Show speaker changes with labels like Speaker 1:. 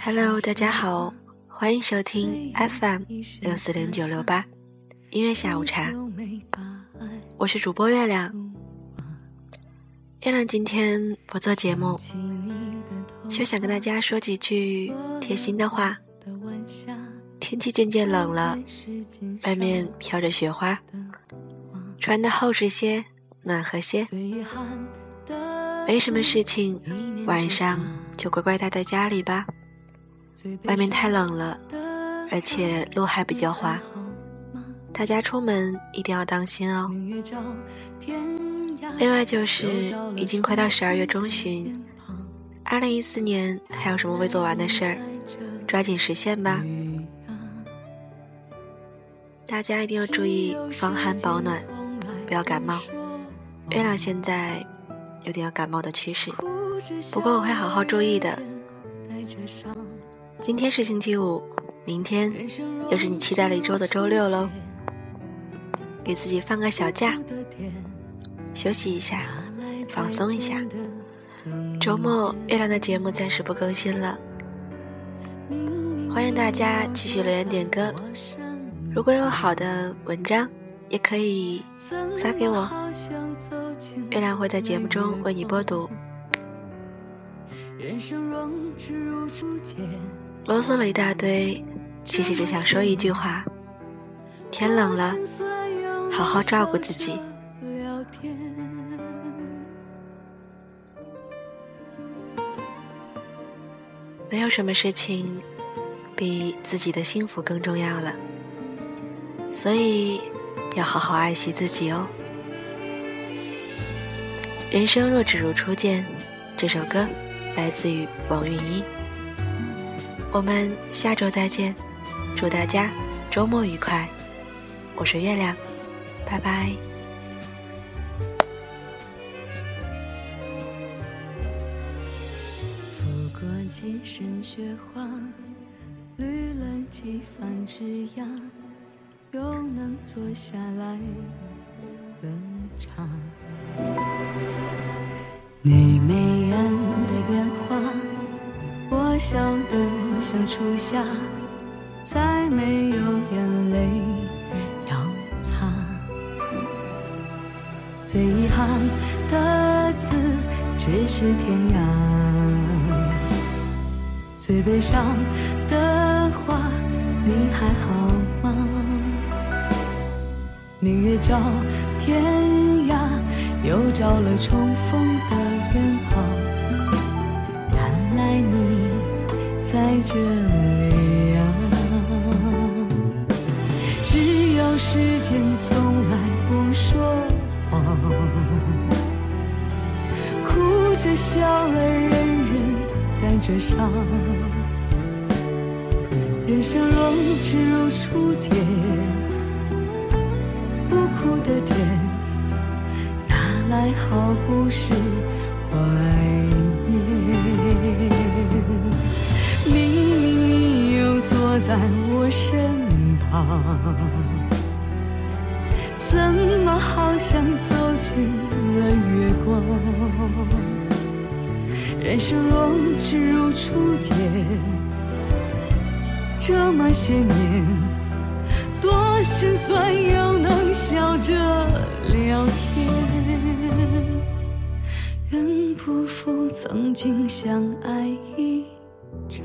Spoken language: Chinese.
Speaker 1: Hello，大家好，欢迎收听 FM 六四零九六八音乐下午茶，我是主播月亮。月亮今天不做节目，就想跟大家说几句贴心的话。天气渐渐冷了，外面飘着雪花，穿的厚实些，暖和些。没什么事情，晚上就乖乖待在家里吧。外面太冷了，而且路还比较滑，大家出门一定要当心哦。另外就是已经快到十二月中旬，二零一四年还有什么未做完的事儿，抓紧实现吧。大家一定要注意防寒保暖，不要感冒。月亮现在有点要感冒的趋势，不过我会好好注意的。今天是星期五，明天又是你期待了一周的周六喽。给自己放个小假，休息一下，放松一下。周末月亮的节目暂时不更新了，欢迎大家继续留言点歌。如果有好的文章，也可以发给我，月亮会在节目中为你播读。啰嗦了一大堆，其实只想说一句话：天冷了，好好照顾自己。没有什么事情比自己的幸福更重要了。所以，要好好爱惜自己哦。人生若只如初见，这首歌来自于王韵一。我们下周再见，祝大家周末愉快。我是月亮，拜拜。
Speaker 2: 拂过几身雪花，绿了几番枝桠。又能坐下来喝茶。你没初夏，再没有眼泪要擦。最遗憾的字只是天涯，最悲伤的话，你还好吗？明月照天涯，又照了重逢的远方。原来你在这里啊！只有时间从来不说谎，哭着笑了，人人带着伤。人生若只如初见。苦的甜，哪来好故事怀在我身旁，怎么好像走进了月光？人生若只如初见，这么些年。多心酸，又能笑着聊天，愿不负曾经相爱一场。